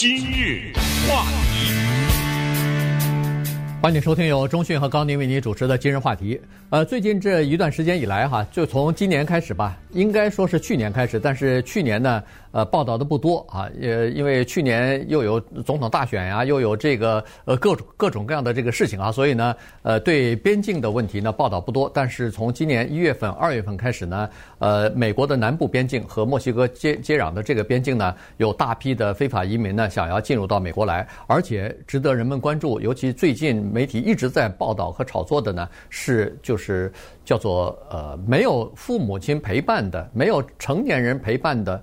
今日话题，欢迎收听由中讯和高宁为您主持的今日话题。呃，最近这一段时间以来哈，就从今年开始吧，应该说是去年开始，但是去年呢。呃，报道的不多啊，呃，因为去年又有总统大选呀、又有这个呃各种各种各样的这个事情啊，所以呢，呃，对边境的问题呢报道不多。但是从今年一月份、二月份开始呢，呃，美国的南部边境和墨西哥接接壤的这个边境呢，有大批的非法移民呢想要进入到美国来，而且值得人们关注，尤其最近媒体一直在报道和炒作的呢，是就是叫做呃没有父母亲陪伴的，没有成年人陪伴的。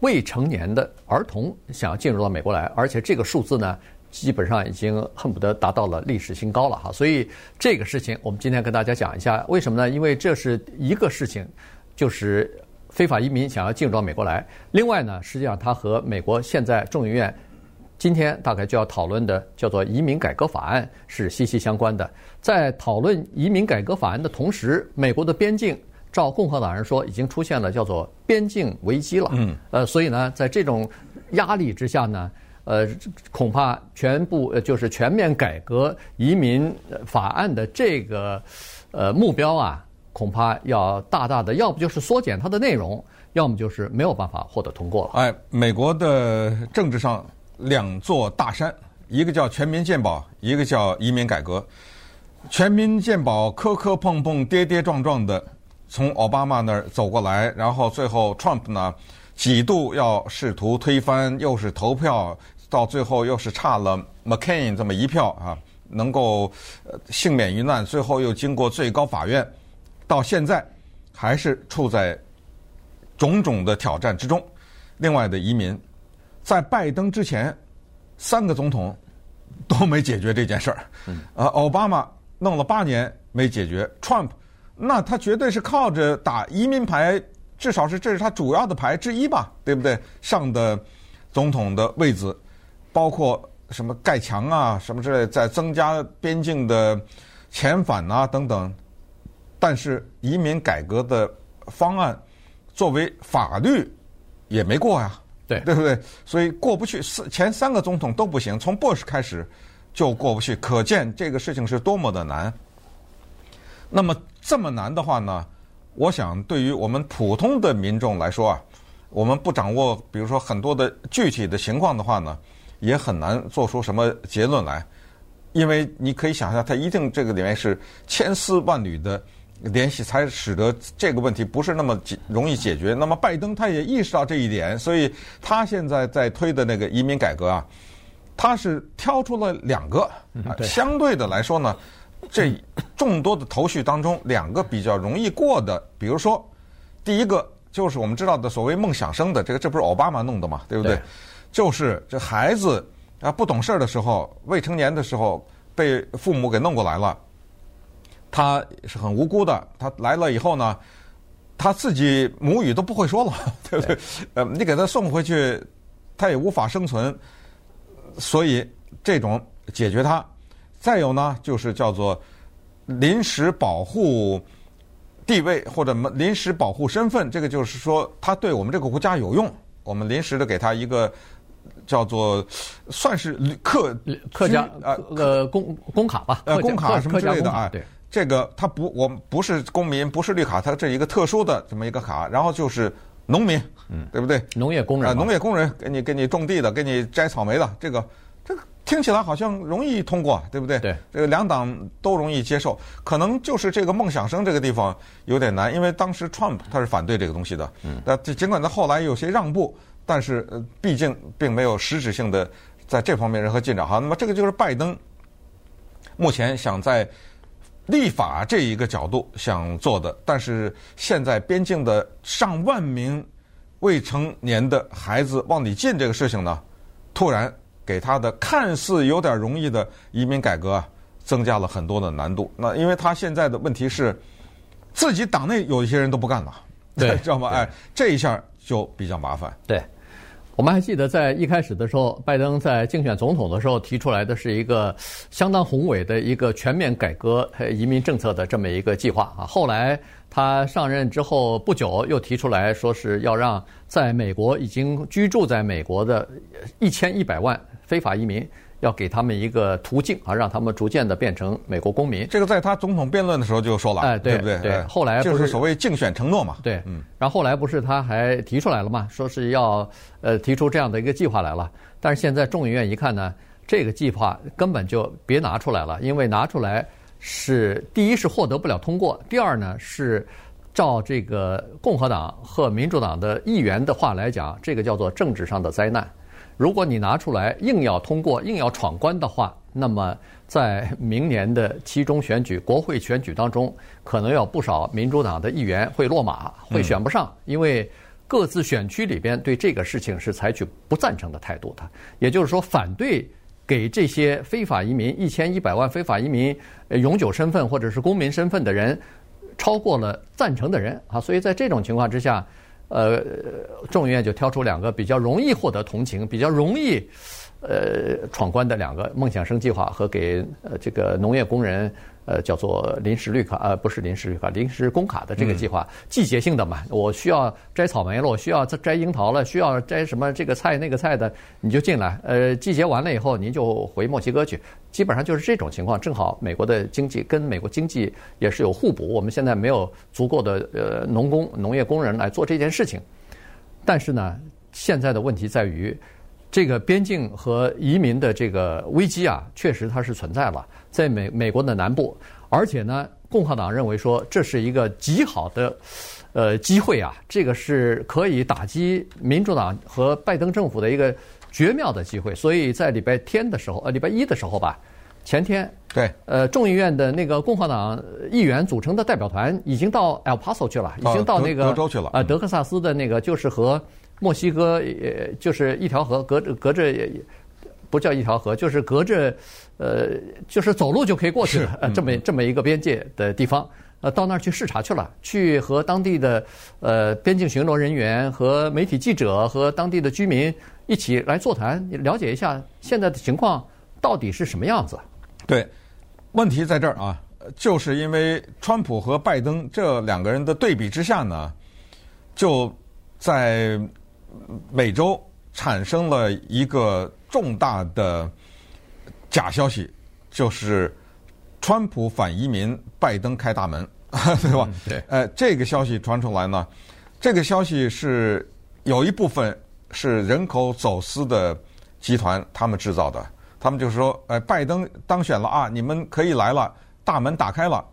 未成年的儿童想要进入到美国来，而且这个数字呢，基本上已经恨不得达到了历史新高了哈。所以这个事情，我们今天跟大家讲一下，为什么呢？因为这是一个事情，就是非法移民想要进入到美国来。另外呢，实际上它和美国现在众议院今天大概就要讨论的叫做移民改革法案是息息相关的。在讨论移民改革法案的同时，美国的边境。照共和党人说，已经出现了叫做边境危机了。嗯，呃，所以呢，在这种压力之下呢，呃，恐怕全部呃就是全面改革移民法案的这个呃目标啊，恐怕要大大的，要不就是缩减它的内容，要么就是没有办法获得通过了。哎，美国的政治上两座大山，一个叫全民健保，一个叫移民改革。全民健保磕磕碰碰，跌跌撞撞的。从奥巴马那儿走过来，然后最后 Trump 呢几度要试图推翻，又是投票，到最后又是差了 McCain 这么一票啊，能够幸免于难。最后又经过最高法院，到现在还是处在种种的挑战之中。另外的移民，在拜登之前，三个总统都没解决这件事儿。呃，奥巴马弄了八年没解决，Trump。那他绝对是靠着打移民牌，至少是这是他主要的牌之一吧，对不对？上的总统的位子，包括什么盖墙啊，什么之类，在增加边境的遣返啊等等。但是移民改革的方案作为法律也没过呀，对对不对？所以过不去，四前三个总统都不行，从 Bush 开始就过不去，可见这个事情是多么的难。那么这么难的话呢，我想对于我们普通的民众来说啊，我们不掌握，比如说很多的具体的情况的话呢，也很难做出什么结论来，因为你可以想象，它一定这个里面是千丝万缕的联系，才使得这个问题不是那么容易解决。那么拜登他也意识到这一点，所以他现在在推的那个移民改革啊，他是挑出了两个，相对的来说呢。这众多的头绪当中，两个比较容易过的，比如说，第一个就是我们知道的所谓“梦想生”的，这个这不是奥巴马弄的嘛，对不对？对，就是这孩子啊不懂事儿的时候，未成年的时候被父母给弄过来了，他是很无辜的。他来了以后呢，他自己母语都不会说了，对不对？呃，你给他送回去，他也无法生存，所以这种解决他。再有呢，就是叫做临时保护地位或者临时保护身份，这个就是说他对我们这个国家有用，我们临时的给他一个叫做算是客客家呃呃工工卡吧，呃工卡什么之类的啊。对，这个他不，我们不是公民，不是绿卡，他这一个特殊的这么一个卡。然后就是农民，嗯，对不对？农业工人，农业工人给你给你种地的，给你摘草莓的，这个。听起来好像容易通过，对不对？对，这个两党都容易接受，可能就是这个梦想生这个地方有点难，因为当时 Trump 他是反对这个东西的。嗯，那尽管他后来有些让步，但是呃，毕竟并没有实质性的在这方面任何进展。哈，那么这个就是拜登目前想在立法这一个角度想做的，但是现在边境的上万名未成年的孩子往里进这个事情呢，突然。给他的看似有点容易的移民改革，增加了很多的难度。那因为他现在的问题是，自己党内有一些人都不干了，对，知道吗？哎，这一下就比较麻烦。对，我们还记得，在一开始的时候，拜登在竞选总统的时候提出来的是一个相当宏伟的一个全面改革移民政策的这么一个计划啊。后来他上任之后不久，又提出来说是要让在美国已经居住在美国的一千一百万非法移民。要给他们一个途径啊，让他们逐渐的变成美国公民。这个在他总统辩论的时候就说了，哎，对对不对？对，后来就是所谓竞选承诺嘛。对，嗯。然后后来不是他还提出来了嘛，说是要呃提出这样的一个计划来了。但是现在众议院一看呢，这个计划根本就别拿出来了，因为拿出来是第一是获得不了通过，第二呢是照这个共和党和民主党的议员的话来讲，这个叫做政治上的灾难。如果你拿出来硬要通过、硬要闯关的话，那么在明年的期中选举、国会选举当中，可能有不少民主党的议员会落马，会选不上，因为各自选区里边对这个事情是采取不赞成的态度的。也就是说，反对给这些非法移民一千一百万非法移民永久身份或者是公民身份的人，超过了赞成的人啊。所以在这种情况之下。呃，众议院就挑出两个比较容易获得同情、比较容易呃闯关的两个梦想生计划和给呃这个农业工人呃叫做临时绿卡呃不是临时绿卡临时工卡的这个计划，嗯、季节性的嘛，我需要摘草莓了，我需要摘樱桃了，需要摘什么这个菜那个菜的，你就进来。呃，季节完了以后，您就回墨西哥去。基本上就是这种情况，正好美国的经济跟美国经济也是有互补。我们现在没有足够的呃农工、农业工人来做这件事情，但是呢，现在的问题在于，这个边境和移民的这个危机啊，确实它是存在了，在美美国的南部，而且呢，共和党认为说这是一个极好的呃机会啊，这个是可以打击民主党和拜登政府的一个。绝妙的机会，所以在礼拜天的时候，呃，礼拜一的时候吧，前天，对，呃，众议院的那个共和党议员组成的代表团已经到 El Paso 去了，已经到那个德州去了，啊，德克萨斯的那个就是和墨西哥，也，就是一条河，隔着隔着，不叫一条河，就是隔着，呃，就是走路就可以过去的，呃，这么这么一个边界的地方。呃，到那儿去视察去了，去和当地的呃边境巡逻人员、和媒体记者、和当地的居民一起来座谈，了解一下现在的情况到底是什么样子。对，问题在这儿啊，就是因为川普和拜登这两个人的对比之下呢，就在美洲产生了一个重大的假消息，就是。川普反移民，拜登开大门，对吧？对。呃，这个消息传出来呢，这个消息是有一部分是人口走私的集团他们制造的。他们就说，呃，拜登当选了啊，你们可以来了，大门打开了。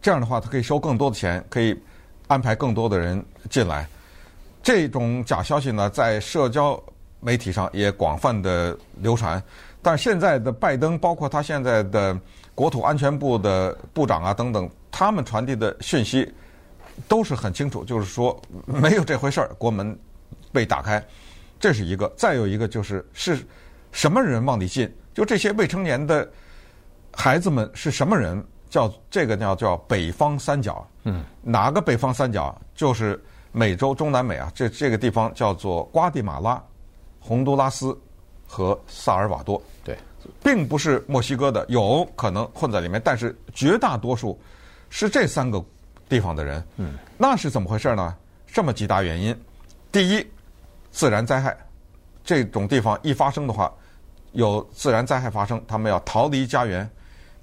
这样的话，他可以收更多的钱，可以安排更多的人进来。这种假消息呢，在社交媒体上也广泛的流传。但现在的拜登，包括他现在的。国土安全部的部长啊等等，他们传递的讯息都是很清楚，就是说没有这回事儿，国门被打开，这是一个。再有一个就是是什么人往里进？就这些未成年的孩子们是什么人？叫这个叫叫北方三角。嗯，哪个北方三角？就是美洲中南美啊，这这个地方叫做瓜地马拉、洪都拉斯和萨尔瓦多。对。并不是墨西哥的，有可能混在里面，但是绝大多数是这三个地方的人。嗯，那是怎么回事呢？这么几大原因：第一，自然灾害，这种地方一发生的话，有自然灾害发生，他们要逃离家园；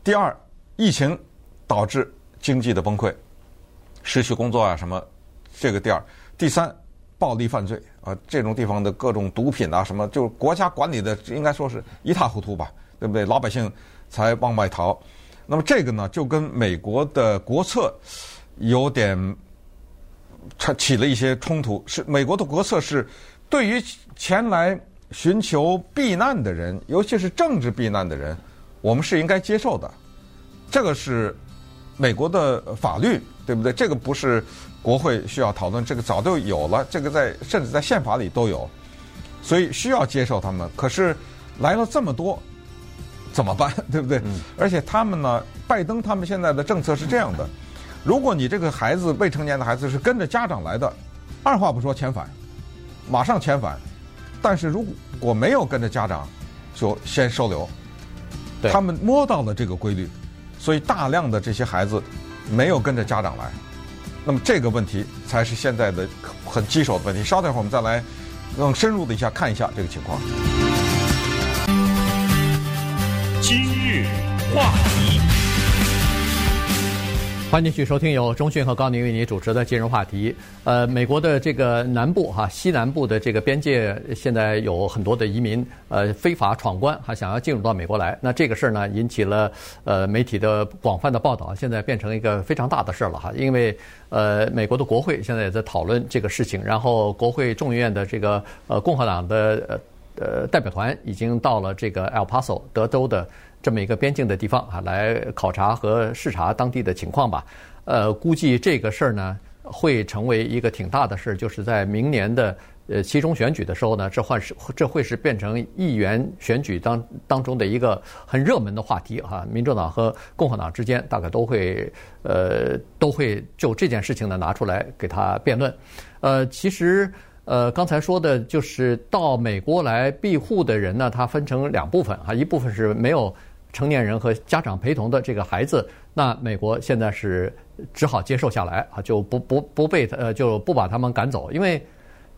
第二，疫情导致经济的崩溃，失去工作啊什么，这个第二；第三，暴力犯罪。啊，这种地方的各种毒品啊，什么，就是国家管理的应该说是一塌糊涂吧，对不对？老百姓才往外逃。那么这个呢，就跟美国的国策有点起了一些冲突。是美国的国策是对于前来寻求避难的人，尤其是政治避难的人，我们是应该接受的。这个是美国的法律，对不对？这个不是。国会需要讨论这个，早就有了，这个在甚至在宪法里都有，所以需要接受他们。可是来了这么多，怎么办？对不对？嗯。而且他们呢，拜登他们现在的政策是这样的：如果你这个孩子未成年的孩子是跟着家长来的，二话不说遣返，马上遣返。但是如果没有跟着家长，就先收留。对他们摸到了这个规律，所以大量的这些孩子没有跟着家长来。那么这个问题才是现在的很棘手的问题。稍等一会儿我们再来更深入的一下看一下这个情况。今日话题。欢迎继续收听由中讯和高宁为您主持的今日话题。呃，美国的这个南部哈西南部的这个边界，现在有很多的移民呃非法闯关，还想要进入到美国来。那这个事儿呢，引起了呃媒体的广泛的报道，现在变成一个非常大的事儿了哈。因为呃美国的国会现在也在讨论这个事情，然后国会众议院的这个呃共和党的呃代表团已经到了这个 El Paso 德州的。这么一个边境的地方啊，来考察和视察当地的情况吧。呃，估计这个事儿呢，会成为一个挺大的事儿，就是在明年的呃期中选举的时候呢，这会是这会是变成议员选举当当中的一个很热门的话题哈。民主党和共和党之间大概都会呃都会就这件事情呢拿出来给他辩论。呃，其实呃刚才说的就是到美国来庇护的人呢，它分成两部分啊，一部分是没有。成年人和家长陪同的这个孩子，那美国现在是只好接受下来啊，就不不不被呃就不把他们赶走，因为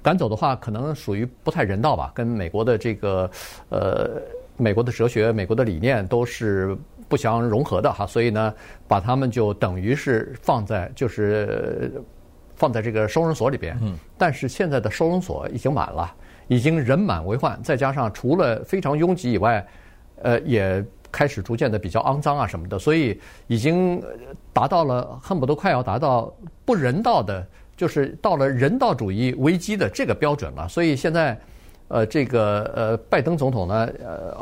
赶走的话可能属于不太人道吧，跟美国的这个呃美国的哲学、美国的理念都是不相融合的哈，所以呢，把他们就等于是放在就是放在这个收容所里边。嗯。但是现在的收容所已经满了，已经人满为患，再加上除了非常拥挤以外，呃也。开始逐渐的比较肮脏啊什么的，所以已经达到了恨不得快要达到不人道的，就是到了人道主义危机的这个标准了。所以现在，呃，这个呃，拜登总统呢，呃，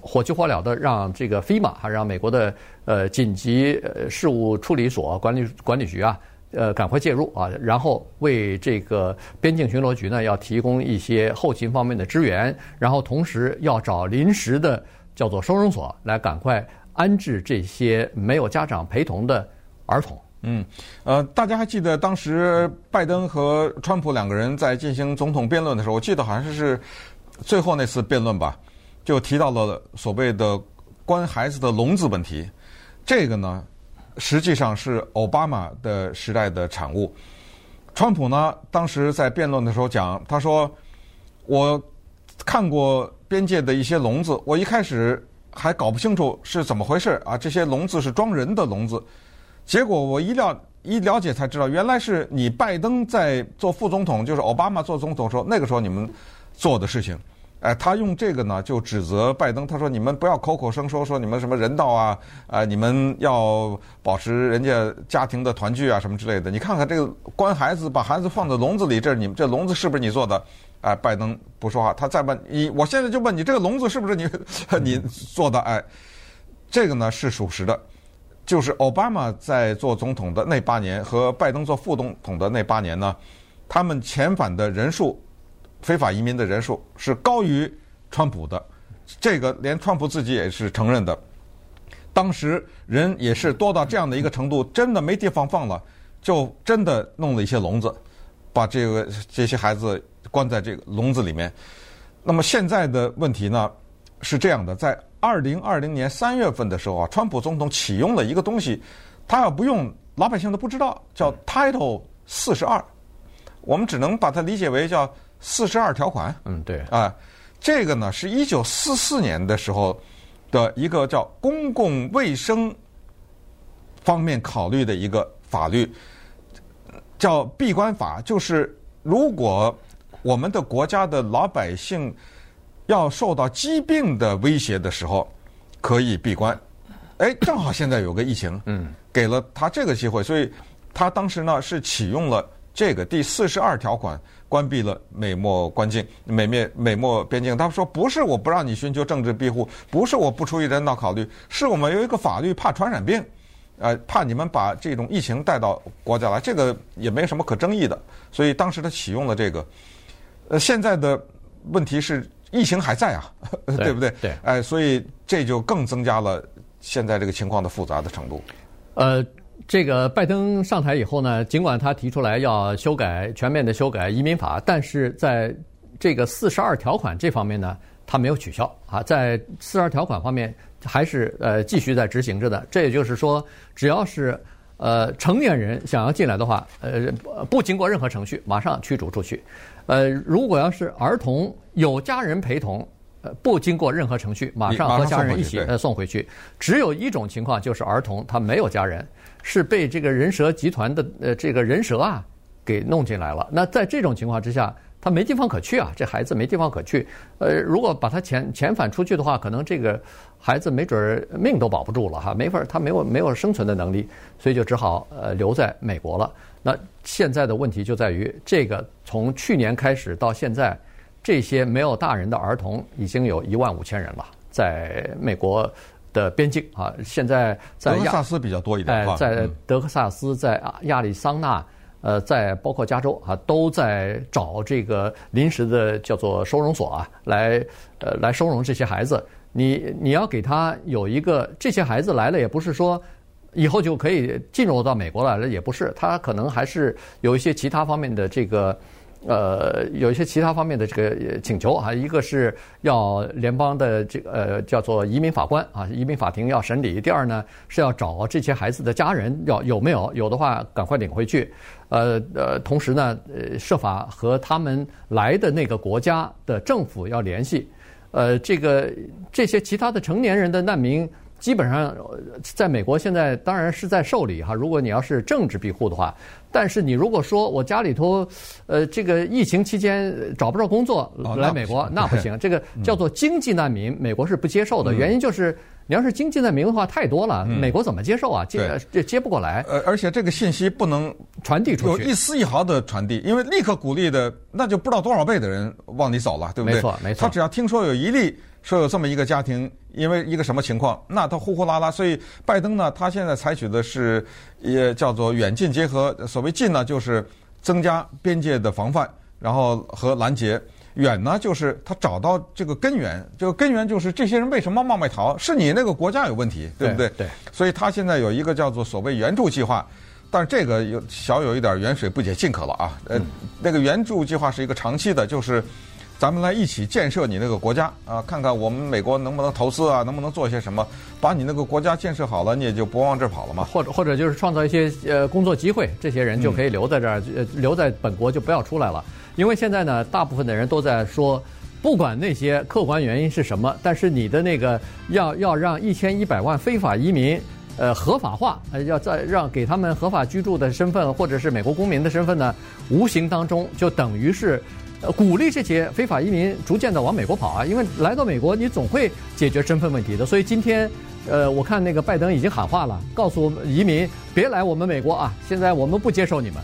火急火燎的让这个 FEMA 还让美国的呃紧急事务处理所管理管理局啊，呃，赶快介入啊，然后为这个边境巡逻局呢要提供一些后勤方面的支援，然后同时要找临时的。叫做收容所，来赶快安置这些没有家长陪同的儿童。嗯，呃，大家还记得当时拜登和川普两个人在进行总统辩论的时候，我记得好像是最后那次辩论吧，就提到了所谓的关孩子的笼子问题。这个呢，实际上是奥巴马的时代的产物。川普呢，当时在辩论的时候讲，他说：“我看过。”边界的一些笼子，我一开始还搞不清楚是怎么回事啊！这些笼子是装人的笼子，结果我一了一了解才知道，原来是你拜登在做副总统，就是奥巴马做总统时候，那个时候你们做的事情。哎，他用这个呢就指责拜登，他说你们不要口口声说说你们什么人道啊，啊，你们要保持人家家庭的团聚啊什么之类的。你看看这个关孩子，把孩子放在笼子里，这你们这笼子是不是你做的？哎，拜登不说话，他再问你，我现在就问你，这个笼子是不是你你做的？哎，这个呢是属实的，就是奥巴马在做总统的那八年和拜登做副总统的那八年呢，他们遣返的人数，非法移民的人数是高于川普的，这个连川普自己也是承认的。当时人也是多到这样的一个程度，真的没地方放了，就真的弄了一些笼子，把这个这些孩子。关在这个笼子里面。那么现在的问题呢是这样的：在二零二零年三月份的时候啊，川普总统启用了一个东西，他要不用，老百姓都不知道，叫 Title 四十二。我们只能把它理解为叫四十二条款。嗯，对。啊，这个呢是一九四四年的时候的一个叫公共卫生方面考虑的一个法律，叫闭关法，就是如果。我们的国家的老百姓要受到疾病的威胁的时候，可以闭关。哎，正好现在有个疫情，嗯，给了他这个机会，所以他当时呢是启用了这个第四十二条款，关闭了美墨关境、美灭美墨边境。他们说不是我不让你寻求政治庇护，不是我不出于人道考虑，是我们有一个法律怕传染病，呃，怕你们把这种疫情带到国家来，这个也没什么可争议的。所以当时他启用了这个。呃，现在的问题是疫情还在啊，对，对不对？对，哎，所以这就更增加了现在这个情况的复杂的程度。呃，这个拜登上台以后呢，尽管他提出来要修改全面的修改移民法，但是在这个四十二条款这方面呢，他没有取消啊，在四十二条款方面还是呃继续在执行着的。这也就是说，只要是呃成年人想要进来的话，呃不经过任何程序，马上驱逐出去。呃，如果要是儿童有家人陪同，呃不经过任何程序，马上和家人一起呃送回去。只有一种情况就是儿童他没有家人，是被这个人蛇集团的呃这个人蛇啊。给弄进来了，那在这种情况之下，他没地方可去啊，这孩子没地方可去。呃，如果把他遣遣返出去的话，可能这个孩子没准儿命都保不住了哈，没法儿，他没有没有生存的能力，所以就只好呃留在美国了。那现在的问题就在于，这个从去年开始到现在，这些没有大人的儿童已经有一万五千人了，在美国的边境啊，现在在德克萨斯比较多一点，哎在德克萨斯，在亚利桑那。呃，在包括加州啊，都在找这个临时的叫做收容所啊，来呃来收容这些孩子。你你要给他有一个，这些孩子来了也不是说以后就可以进入到美国来了，也不是，他可能还是有一些其他方面的这个。呃，有一些其他方面的这个请求啊，一个是要联邦的这个呃叫做移民法官啊，移民法庭要审理；第二呢是要找这些孩子的家人，要有没有有的话赶快领回去。呃呃，同时呢，呃设法和他们来的那个国家的政府要联系。呃，这个这些其他的成年人的难民。基本上，在美国现在当然是在受理哈。如果你要是政治庇护的话，但是你如果说我家里头，呃，这个疫情期间找不着工作来美国，那不行。这个叫做经济难民，美国是不接受的。原因就是你要是经济难民的话太多了，美国怎么接受啊？接这接不过来。呃，而且这个信息不能传递出去，有一丝一毫的传递，因为立刻鼓励的那就不知道多少倍的人往里走了，对不对？没错，没错。他只要听说有一例。说有这么一个家庭，因为一个什么情况，那他呼呼啦啦。所以拜登呢，他现在采取的是也叫做远近结合。所谓近呢，就是增加边界的防范，然后和拦截；远呢，就是他找到这个根源。这个根源就是这些人为什么冒昧逃？是你那个国家有问题，对不对？对。所以他现在有一个叫做所谓援助计划，但是这个有小有一点远水不解近渴了啊。呃，那个援助计划是一个长期的，就是。咱们来一起建设你那个国家啊，看看我们美国能不能投资啊，能不能做些什么，把你那个国家建设好了，你也就不往这儿跑了嘛。或者或者就是创造一些呃工作机会，这些人就可以留在这儿，呃留在本国就不要出来了。因为现在呢，大部分的人都在说，不管那些客观原因是什么，但是你的那个要要让一千一百万非法移民呃合法化，要再让给他们合法居住的身份或者是美国公民的身份呢，无形当中就等于是。鼓励这些非法移民逐渐的往美国跑啊，因为来到美国，你总会解决身份问题的。所以今天，呃，我看那个拜登已经喊话了，告诉移民别来我们美国啊，现在我们不接受你们。